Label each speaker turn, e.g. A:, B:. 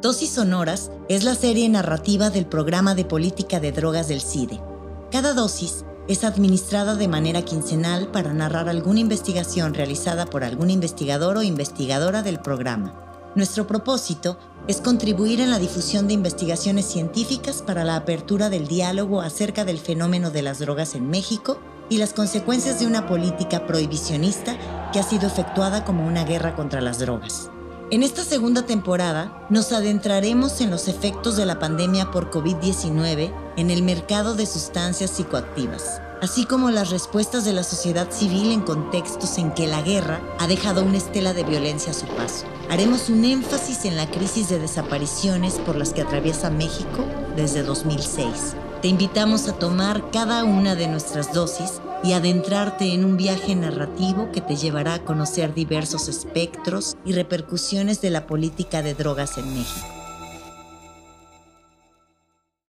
A: Dosis Sonoras es la serie narrativa del programa de política de drogas del CIDE. Cada dosis es administrada de manera quincenal para narrar alguna investigación realizada por algún investigador o investigadora del programa. Nuestro propósito es contribuir en la difusión de investigaciones científicas para la apertura del diálogo acerca del fenómeno de las drogas en México y las consecuencias de una política prohibicionista que ha sido efectuada como una guerra contra las drogas. En esta segunda temporada nos adentraremos en los efectos de la pandemia por COVID-19 en el mercado de sustancias psicoactivas, así como las respuestas de la sociedad civil en contextos en que la guerra ha dejado una estela de violencia a su paso. Haremos un énfasis en la crisis de desapariciones por las que atraviesa México desde 2006. Te invitamos a tomar cada una de nuestras dosis y adentrarte en un viaje narrativo que te llevará a conocer diversos espectros y repercusiones de la política de drogas en México.